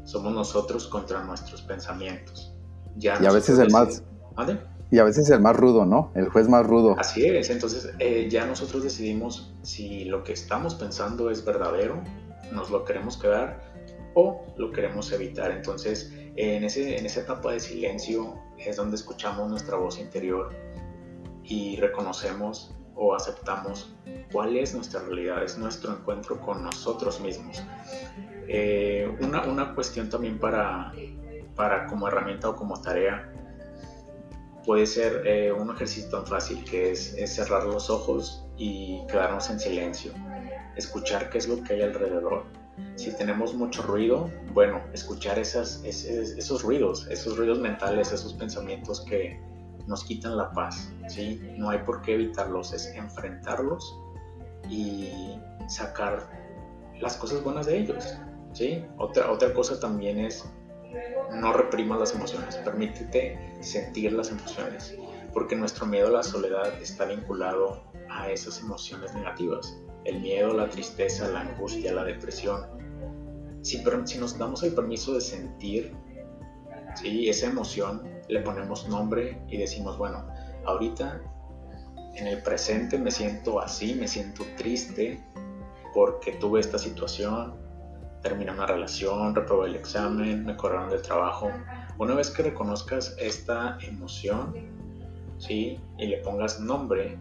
somos nosotros contra nuestros pensamientos. Ya y a veces el más... ¿Vale? Y a veces el más rudo, ¿no? El juez más rudo. Así es, entonces eh, ya nosotros decidimos si lo que estamos pensando es verdadero, nos lo queremos quedar o lo queremos evitar. Entonces, en, ese, en esa etapa de silencio es donde escuchamos nuestra voz interior y reconocemos o aceptamos cuál es nuestra realidad, es nuestro encuentro con nosotros mismos. Eh, una, una cuestión también para, para como herramienta o como tarea puede ser eh, un ejercicio tan fácil que es, es, cerrar los ojos y quedarnos en silencio, escuchar qué es lo que hay alrededor. Si tenemos mucho ruido, bueno, escuchar esas, esos, ruidos, esos ruidos mentales, esos pensamientos que, nos quitan la paz, ¿sí? No hay por qué evitarlos, es enfrentarlos y sacar las cosas buenas de ellos, ¿sí? Otra, otra cosa también es no reprimas las emociones, permítete sentir las emociones, porque nuestro miedo a la soledad está vinculado a esas emociones negativas, el miedo, la tristeza, la angustia, la depresión. Si, nos damos el permiso de sentir ¿sí? esa emoción, le ponemos nombre y decimos, bueno, ahorita en el presente me siento así, me siento triste porque tuve esta situación, terminé una relación, reprobé el examen, me corrieron del trabajo. Una vez que reconozcas esta emoción, ¿sí? Y le pongas nombre,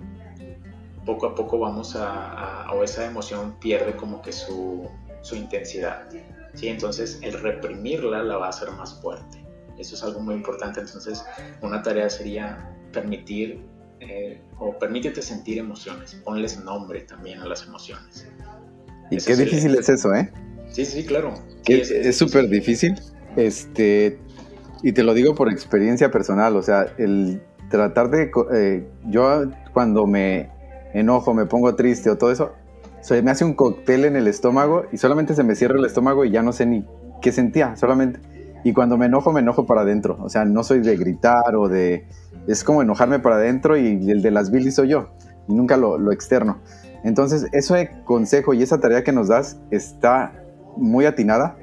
poco a poco vamos a, o esa emoción pierde como que su, su intensidad, ¿sí? Entonces el reprimirla la va a hacer más fuerte. Eso es algo muy importante. Entonces una tarea sería permitir eh, o permítete sentir emociones, ponles nombre también a las emociones. Y qué difícil es eso, ¿eh? Sí, sí, claro. es súper difícil. Este, y te lo digo por experiencia personal, o sea, el tratar de... Eh, yo cuando me enojo, me pongo triste o todo eso, se me hace un cóctel en el estómago y solamente se me cierra el estómago y ya no sé ni qué sentía, solamente. Y cuando me enojo, me enojo para adentro. O sea, no soy de gritar o de... Es como enojarme para adentro y el de las bilis soy yo. Y nunca lo, lo externo. Entonces, ese consejo y esa tarea que nos das está muy atinada.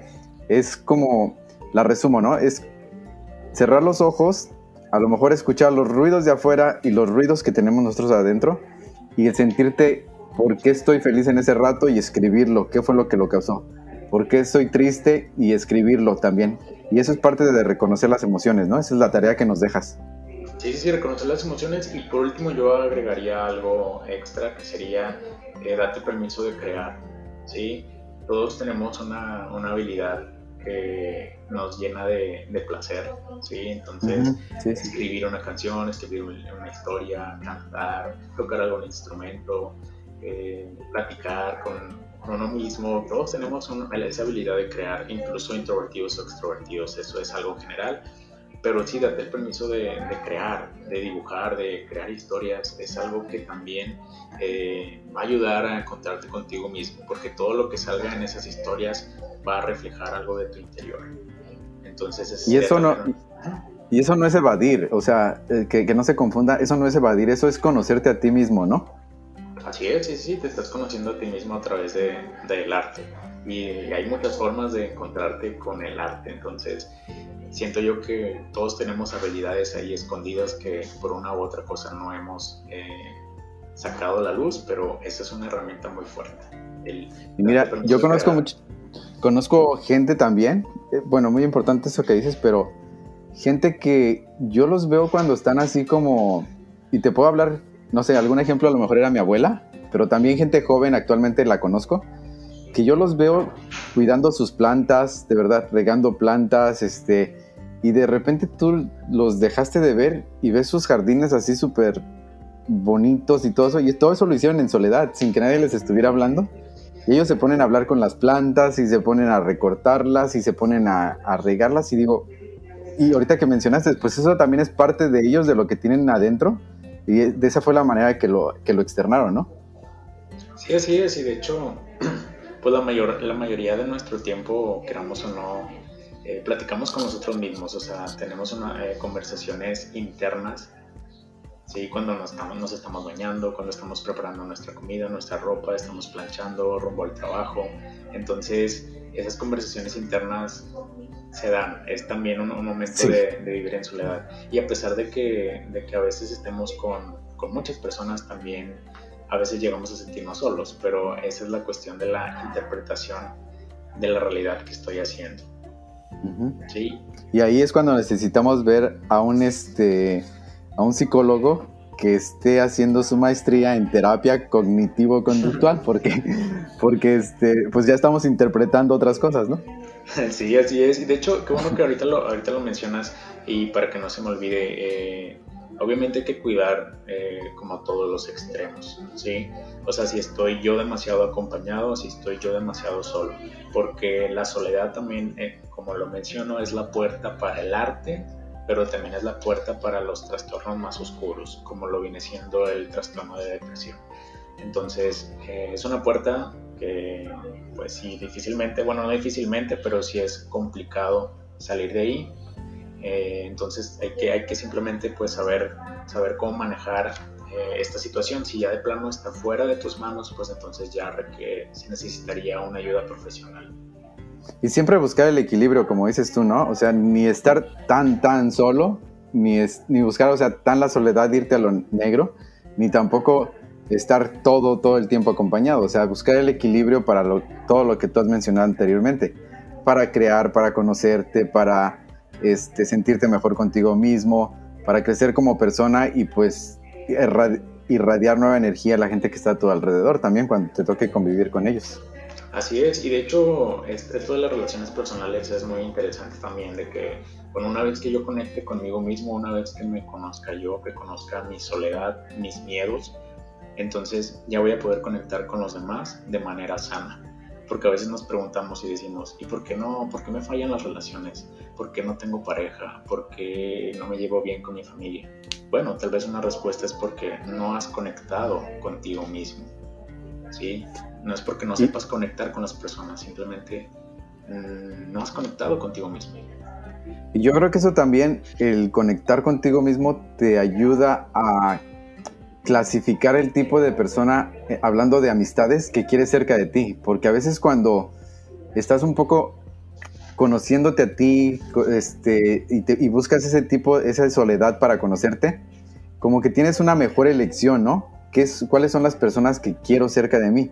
Es como, la resumo, ¿no? Es cerrar los ojos, a lo mejor escuchar los ruidos de afuera y los ruidos que tenemos nosotros adentro y sentirte por qué estoy feliz en ese rato y escribirlo, qué fue lo que lo causó, por qué estoy triste y escribirlo también. Y eso es parte de reconocer las emociones, ¿no? Esa es la tarea que nos dejas. Sí, sí, sí, reconocer las emociones y por último yo agregaría algo extra que sería eh, permiso de crear, ¿sí? Todos tenemos una, una habilidad que nos llena de, de placer, ¿sí? Entonces, escribir una canción, escribir una historia, cantar, tocar algún instrumento, eh, platicar con, con, uno mismo, todos tenemos esa habilidad de crear, incluso introvertidos o extrovertidos, eso es algo general pero sí, date el permiso de, crear, de dibujar, de crear historias, es algo que también eh, va a ayudar a encontrarte contigo mismo, porque todo lo que salga en esas historias va a reflejar algo de tu interior. Entonces, y eso no... Y eso no es evadir, o sea, eh, que, que, no se confunda, eso no es evadir, eso es conocerte a ti mismo, ¿no? Así es, sí, sí, te estás conociendo a ti mismo a través de, del arte. Y hay muchas formas de encontrarte con el arte, entonces siento yo que todos tenemos habilidades ahí escondidas que por una u otra cosa no hemos eh, sacado a la luz, pero esa es una herramienta muy fuerte. y mira, yo conozco mucho, conozco gente también, eh, bueno, muy importante eso que dices, pero gente que yo los veo cuando están así como, y te puedo hablar, no sé, algún ejemplo a lo mejor era mi abuela, pero también gente joven actualmente la conozco, que yo los veo cuidando sus plantas, de verdad, regando plantas, este, y de repente tú los dejaste de ver y ves sus jardines así súper bonitos y todo eso, y todo eso lo hicieron en soledad, sin que nadie les estuviera hablando. Y ellos se ponen a hablar con las plantas y se ponen a recortarlas y se ponen a, a regarlas y digo, y ahorita que mencionaste, pues eso también es parte de ellos, de lo que tienen adentro, y de esa fue la manera que lo, que lo externaron, ¿no? Sí, así es, y de hecho, *clears throat* pues la, mayor, la mayoría de nuestro tiempo, queramos o no, eh, platicamos con nosotros mismos, o sea, tenemos una, eh, conversaciones internas, ¿sí? Cuando nos estamos, nos estamos bañando, cuando estamos preparando nuestra comida, nuestra ropa, estamos planchando, rumbo al trabajo. Entonces, esas conversaciones internas se dan, es también un, momento de, vivir en soledad. Y a pesar de que, de que a veces estemos con, con muchas personas también, a veces llegamos a sentirnos solos, pero esa es la cuestión de la interpretación de la realidad que estoy haciendo. sí. Y ahí es cuando necesitamos ver a un, este, a un psicólogo que esté haciendo su maestría en terapia cognitivo-conductual, *laughs* porque, porque este, pues ya estamos interpretando otras cosas, ¿no? Sí, así es. Y de hecho, qué bueno que ahorita lo, ahorita lo mencionas y para que no se me olvide, eh, obviamente hay que cuidar eh, como todos los extremos, ¿sí? O sea, si estoy yo demasiado acompañado, si estoy yo demasiado solo, porque la soledad también, eh, como lo menciono, es la puerta para el arte, pero también es la puerta para los trastornos más oscuros, como lo viene siendo el trastorno de depresión. Entonces, eh, es una puerta que, pues sí, difícilmente, bueno, no difícilmente, pero sí es complicado salir de ahí. Eh, entonces, hay que, hay que simplemente, pues, saber, saber cómo manejar eh, esta situación. Si ya de plano está fuera de tus manos, pues entonces ya se necesitaría una ayuda profesional. Y siempre buscar el equilibrio, como dices tú, ¿no? O sea, ni estar tan, tan solo, ni, es, ni buscar, o sea, tan la soledad de irte a lo negro, ni tampoco estar todo, todo el tiempo acompañado. O sea, buscar el equilibrio para todo lo que tú has mencionado anteriormente. Para crear, para conocerte, para este, sentirte mejor contigo mismo, para crecer como persona y pues irradiar nueva energía a la gente que está a tu alrededor también cuando te toque convivir con ellos. Así es, y de hecho esto de las relaciones personales es muy interesante también, de que con una vez que yo conecte conmigo mismo, una vez que me conozca yo, que conozca mi soledad, mis miedos, entonces ya voy a poder conectar con los demás de manera sana. Porque a veces nos preguntamos y decimos, ¿y por qué no? ¿Por qué me fallan las relaciones? ¿Por qué no tengo pareja? ¿Por qué no me llevo bien con mi familia? Bueno, tal vez una respuesta es porque no has conectado contigo mismo. ¿Sí? No es porque no sepas conectar con las personas, simplemente mm, no has conectado contigo mismo. Y yo creo que eso también, el conectar contigo mismo te ayuda a clasificar el tipo de persona, eh, hablando de amistades, que quieres cerca de ti. Porque a veces cuando estás un poco conociéndote a ti este, y, buscas ese tipo, esa soledad para conocerte, como que tienes una mejor elección, ¿no? ¿Qué es, ¿Cuáles son las personas que quiero cerca de mí?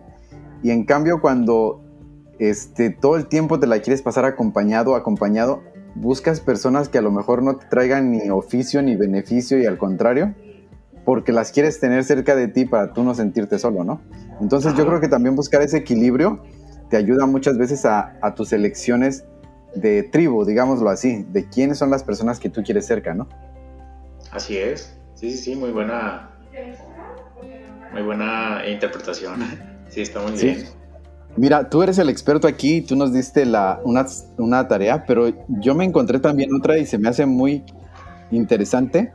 Y en cambio cuando este, todo el tiempo te la quieres pasar acompañado, acompañado, buscas personas que a lo mejor no te traigan ni oficio ni beneficio y al contrario, porque las quieres tener cerca de ti para tú no sentirte solo, ¿no? Entonces yo creo que también buscar ese equilibrio te ayuda muchas veces a, tus elecciones de tribu, digámoslo así, de quiénes son las personas que tú quieres cerca, ¿no? Así es, sí, sí, sí, muy buena, muy buena interpretación, sí, está muy bien. Mira, tú eres el experto aquí, tú nos diste la, una, una tarea, pero yo me encontré también otra y se me hace muy interesante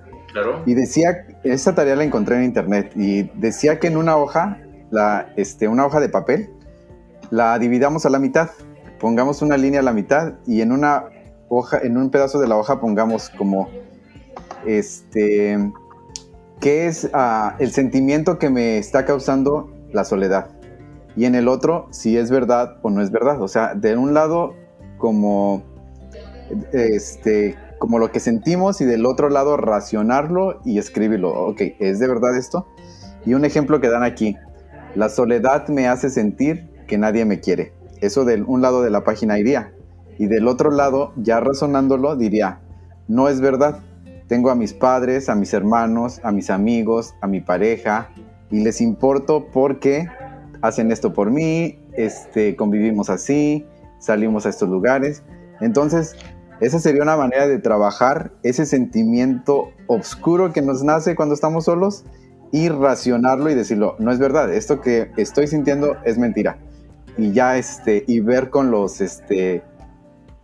y decía, esta tarea la encontré en internet y decía que en una hoja, la, este, una hoja de papel, la dividamos a la mitad. Pongamos una línea a la mitad y en una hoja, en un pedazo de la hoja pongamos como, este, ¿qué es ah, el sentimiento que me está causando la soledad? Y en el otro, si es verdad o no es verdad. O sea, de un lado, como, este, como lo que sentimos y del otro lado racionarlo y escribirlo. Ok, ¿es de verdad esto? Y un ejemplo que dan aquí. La soledad me hace sentir que nadie me quiere. Eso de un lado de la página iría. Y del otro lado, ya razonándolo, diría, no es verdad. Tengo a mis padres, a mis hermanos, a mis amigos, a mi pareja, y les importo porque hacen esto por mí, este, convivimos así, salimos a estos lugares. Entonces, esa sería una manera de trabajar ese sentimiento oscuro que nos nace cuando estamos solos y racionarlo y decirlo, no es verdad, esto que estoy sintiendo es mentira. Y ya este, y ver con los este,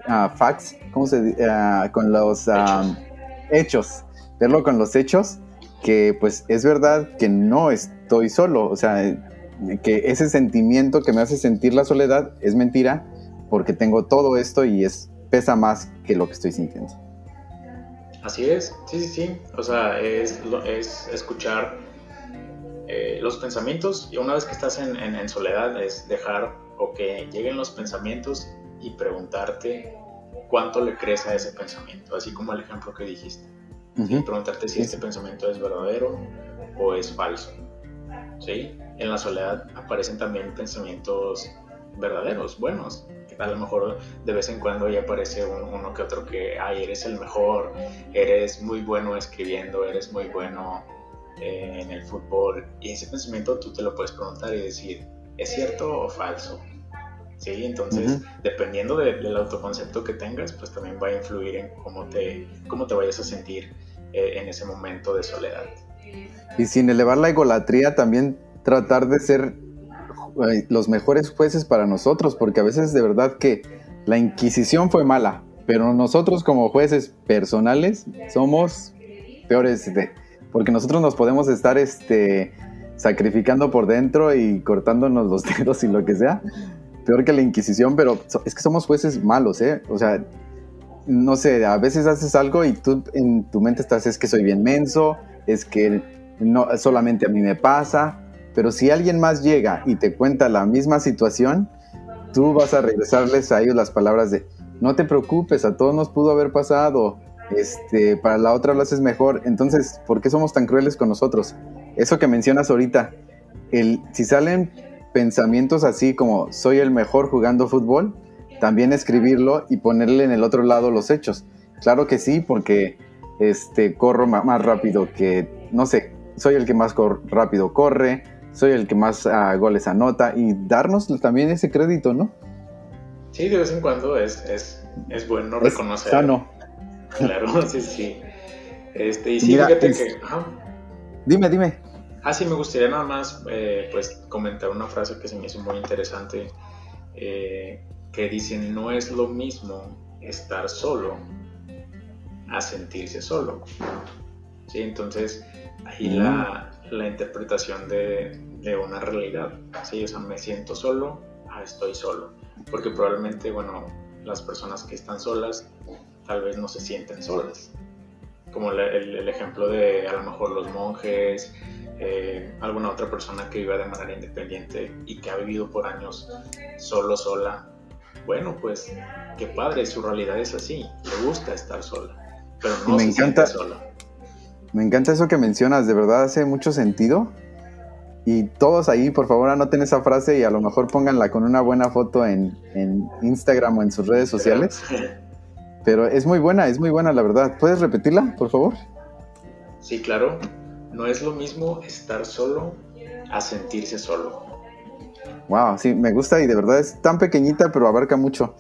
uh, facts, ¿cómo se dice? Ah, con los hechos. hechos, verlo con los hechos, que pues es verdad que no estoy solo, o sea, que ese sentimiento que me hace sentir la soledad es mentira porque tengo todo esto y es pesa más que lo que estoy sintiendo. Así es, sí, sí, sí. O sea, es, es escuchar eh, los pensamientos y una vez que estás en, en, soledad es dejar o que lleguen los pensamientos y preguntarte cuánto le crees a ese pensamiento, así como el ejemplo que dijiste. Y preguntarte si este pensamiento es verdadero o es falso. ¿Sí? En la soledad aparecen también pensamientos verdaderos, buenos, a lo mejor de vez en cuando ya aparece uno que otro que, ay, eres el mejor, eres muy bueno escribiendo, eres muy bueno eh, en el fútbol. Y ese pensamiento tú te lo puedes preguntar y decir, ¿es cierto o falso? ¿Sí? Entonces, dependiendo del autoconcepto que tengas, pues también va a influir en cómo te, cómo te vayas a sentir eh, en ese momento de soledad. Y sin elevar la egolatría, también tratar de ser los mejores jueces para nosotros, porque a veces de verdad que la Inquisición fue mala, pero nosotros como jueces personales somos peores, porque nosotros nos podemos estar este, sacrificando por dentro y cortándonos los *laughs* dedos y lo que sea, peor que la Inquisición, pero es que somos jueces malos, ¿eh? O sea, no sé, a veces haces algo y tú en tu mente estás, es que soy bien menso, es que no solamente a mí me pasa, pero si alguien más llega y te cuenta la misma situación, tú vas a regresarles a ellos las palabras de, no te preocupes, a todos nos pudo haber pasado, este, para la otra lo haces mejor. Entonces, ¿por qué somos tan crueles con nosotros? Eso que mencionas ahorita, el, si salen pensamientos así como soy el mejor jugando fútbol, también escribirlo y ponerle en el otro lado los hechos. Claro que sí, porque este, corro más rápido que, no sé, soy el que más rápido corre, soy el que más uh, goles anota y darnos también ese crédito, ¿no? Sí, de vez en cuando es, es, es bueno reconocer. Sano. *laughs* Claro, sí, sí. Este, y sí, fíjate que. Dime, dime. Ah, sí, me gustaría nada más eh, pues comentar una frase que se me hizo muy interesante. Eh, que dice: No es lo mismo estar solo a sentirse solo. Sí, entonces ahí la, la, interpretación de, de, una realidad. Sí, o sea, me siento solo, ah, estoy solo porque probablemente, bueno, las personas que están solas tal vez no se sienten solas. Como el, ejemplo de a lo mejor los monjes, eh, alguna otra persona que viva de manera independiente y que ha vivido por años solo, sola. Bueno, pues qué padre, su realidad es así, le gusta estar sola, pero no me se encanta, siente sola. Me encanta eso que mencionas, de verdad hace mucho sentido y todos ahí, por favor, anoten esa frase y a lo mejor pónganla con una buena foto en, Instagram o en sus redes sociales. Pero es muy buena, es muy buena, la verdad. ¿Puedes repetirla, por favor? Sí, claro. No es lo mismo estar solo a sentirse solo. Wow, sí, me gusta y de verdad es tan pequeñita, pero abarca mucho.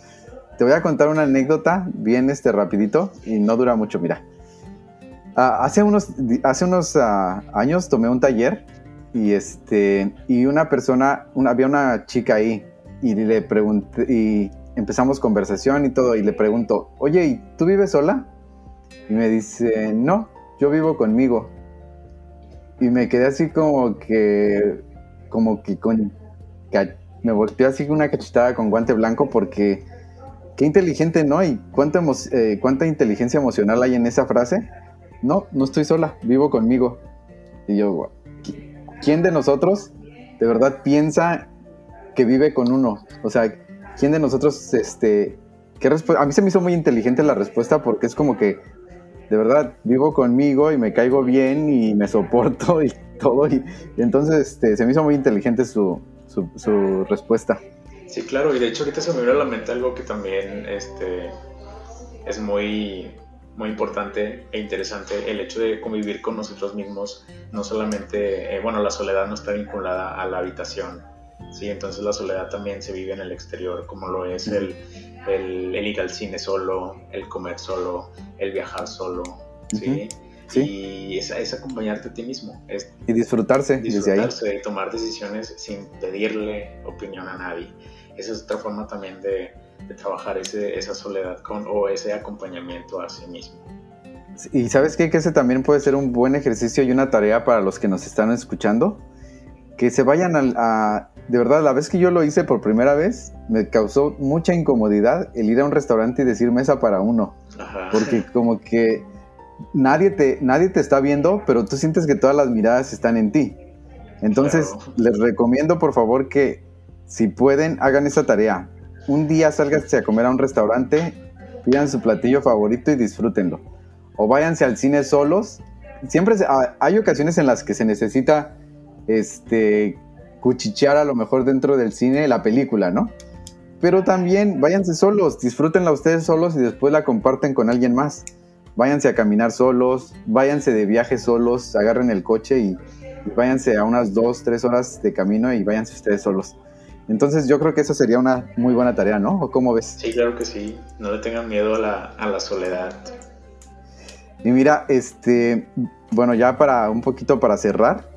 Te voy a contar una anécdota bien este rapidito y no dura mucho, mira. Ah, hace unos, hace unos ah, años tomé un taller y este y una persona, había una chica ahí y le pregunté y empezamos conversación y todo y le pregunto, oye, ¿y tú vives sola? Y me dice, no, yo vivo conmigo. Y me quedé así como que, como que con, me volteé así una cachetada con guante blanco porque qué inteligente, ¿no? Y cuánta, eh, cuánta inteligencia emocional hay en esa frase. No, no estoy sola, vivo conmigo. Y yo, ¿quién de nosotros de verdad piensa que vive con uno? O sea, ¿quién de nosotros, este, qué a mí se me hizo muy inteligente la respuesta porque es como que, de verdad, vivo conmigo y me caigo bien y me soporto y todo. Y, entonces este, se me hizo muy inteligente su, su, respuesta. Sí, claro, y de hecho ahorita se me vino a la mente algo que también este, es muy muy importante e interesante el hecho de convivir con nosotros mismos, no solamente, eh, bueno, la soledad no está vinculada a la habitación, ¿sí? Entonces la soledad también se vive en el exterior, como lo es el, el, ir al cine solo, el comer solo, el viajar solo, ¿sí? Y es, acompañarte a ti mismo. Es y disfrutarse, disfrutarse desde ahí. tomar decisiones sin pedirle opinión a nadie. Esa es otra forma también de, de trabajar ese, esa soledad con, o ese acompañamiento a sí mismo. Y sabes qué? que ese también puede ser un buen ejercicio y una tarea para los que nos están escuchando. Que se vayan a, De verdad, la vez que yo lo hice por primera vez, me causó mucha incomodidad el ir a un restaurante y decir mesa para uno. Porque *laughs* como que nadie te, nadie te está viendo, pero tú sientes que todas las miradas están en ti. Entonces, les recomiendo por favor que si pueden, hagan esa tarea un día sálganse a comer a un restaurante, pidan su platillo favorito y disfrútenlo. O váyanse al cine solos. Siempre ah, hay ocasiones en las que se necesita este, cuchichear a lo mejor dentro del cine la película, ¿no? Pero también váyanse solos, disfrútenla ustedes solos y después la comparten con alguien más. Váyanse a caminar solos, váyanse de viaje solos, agarren el coche y, y váyanse a unas dos, tres horas de camino y váyanse ustedes solos. Entonces yo creo que esa sería una muy buena tarea, ¿no? ¿O cómo ves? Sí, claro que sí. No le tengan miedo a la, soledad. Y mira, este, bueno, ya para un poquito para cerrar,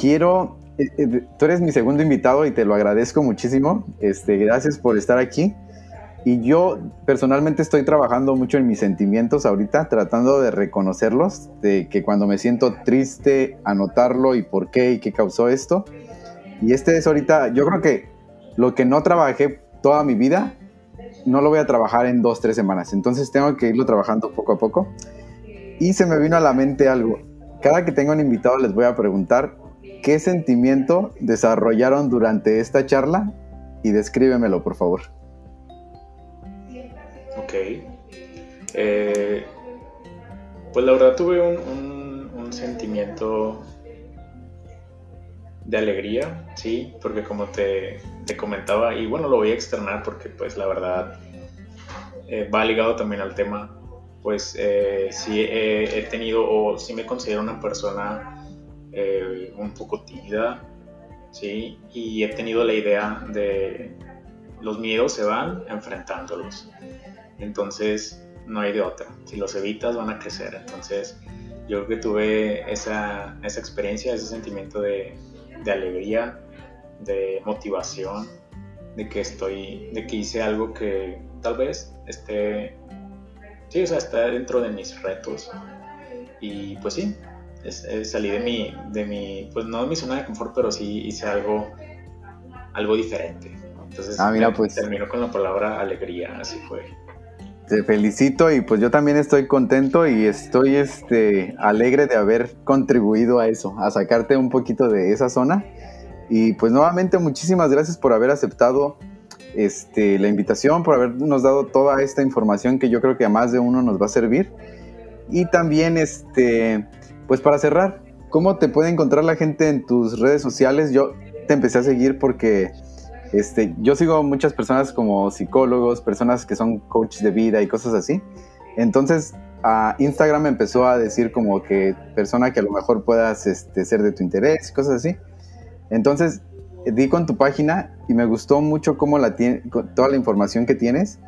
quiero, eh, eh, tú eres mi segundo invitado y te lo agradezco muchísimo. Este, gracias por estar aquí. Y yo personalmente estoy trabajando mucho en mis sentimientos ahorita, tratando de reconocerlos, de que cuando me siento triste, anotarlo y por qué y qué causó esto. Y este es ahorita, yo creo que lo que no trabajé toda mi vida, no lo voy a trabajar en dos, tres semanas. Entonces tengo que irlo trabajando poco a poco. Y se me vino a la mente algo. Cada que tengo un invitado les voy a preguntar qué sentimiento desarrollaron durante esta charla y descríbemelo, por favor. Eh, pues la verdad tuve un, sentimiento de alegría, sí, porque como te, comentaba, y bueno, lo voy a externar porque pues la verdad eh, va ligado también al tema, pues eh, sí he tenido o sí me considero una persona un poco tímida, sí, y he tenido la idea de los miedos se van enfrentándolos. Entonces, no hay de otra. Si los evitas, van a crecer. Entonces, yo creo que tuve esa, esa experiencia, ese sentimiento de, de, alegría, de motivación, de que estoy, de que hice algo que tal vez esté, sí, o sea, está dentro de mis retos. Y pues sí, salí de mi, de mi, pues no de mi zona de confort, pero sí hice algo, algo diferente. Entonces, ah, mira, pues, terminó con la palabra alegría, así fue. Te felicito y pues yo también estoy contento y estoy este, alegre de haber contribuido a eso, a sacarte un poquito de esa zona. Y pues nuevamente muchísimas gracias por haber aceptado este, la invitación, por habernos dado toda esta información que yo creo que a más de uno nos va a servir. Y también, este, pues para cerrar, ¿cómo te puede encontrar la gente en tus redes sociales? Yo te empecé a seguir porque este, yo sigo muchas personas como psicólogos, personas que son coaches de vida y cosas así. Entonces, a Instagram empezó a decir como que persona que a lo mejor puedas este, ser de tu interés, cosas así. Entonces, di con tu página y me gustó mucho cómo la toda la información que tienes.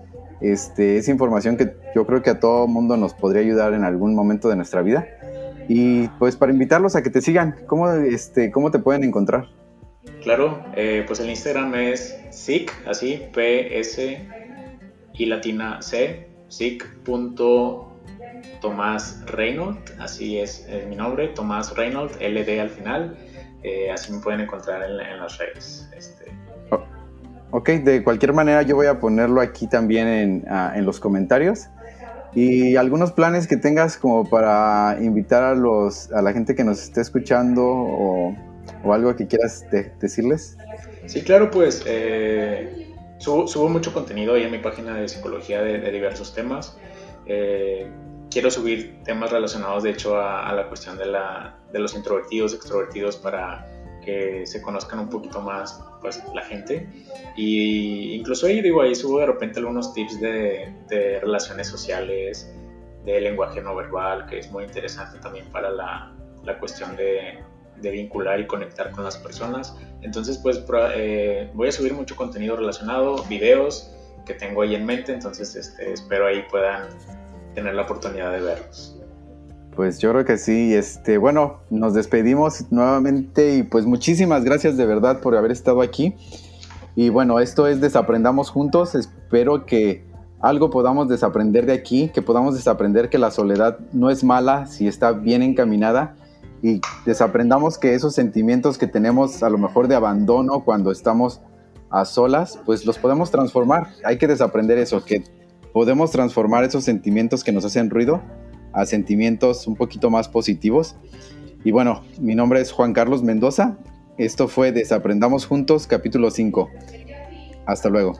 Este, es información que yo creo que a todo mundo nos podría ayudar en algún momento de nuestra vida. Y pues para invitarlos a que te sigan, ¿cómo, este, cómo te pueden encontrar? Claro, eh, pues el Instagram es sic, así, P-S y latina C, sic.tomás Reynolds, así es, mi nombre, Tomás Reynolds, LD al final, eh, así me pueden encontrar en, las redes. Este. Ok, de cualquier manera yo voy a ponerlo aquí también en, ah, en los comentarios. Y algunos planes que tengas como para invitar a, los, a la gente que nos esté escuchando o o algo que quieras decirles. Sí, claro, pues eh, subo, mucho contenido ahí en mi página de psicología de, diversos temas. Eh, quiero subir temas relacionados, de hecho, a, la cuestión de, la, de, los introvertidos, extrovertidos, para que se conozcan un poquito más pues, la gente. Y incluso ahí, digo, ahí subo de repente algunos tips de, de relaciones sociales, de lenguaje no verbal, que es muy interesante también para la, la cuestión de, de vincular y conectar con las personas. Entonces, pues eh, voy a subir mucho contenido relacionado, videos que tengo ahí en mente, entonces este, espero ahí puedan tener la oportunidad de verlos. Pues yo creo que sí, este, bueno, nos despedimos nuevamente y pues muchísimas gracias de verdad por haber estado aquí. Y bueno, esto es Desaprendamos Juntos, espero que algo podamos desaprender de aquí, que podamos desaprender que la soledad no es mala si está bien encaminada y desaprendamos que esos sentimientos que tenemos a lo mejor de abandono cuando estamos a solas, pues los podemos transformar. Hay que desaprender eso, que podemos transformar esos sentimientos que nos hacen ruido a sentimientos un poquito más positivos. Y bueno, mi nombre es Juan Carlos Mendoza. Esto fue Desaprendamos Juntos, capítulo 5. Hasta luego.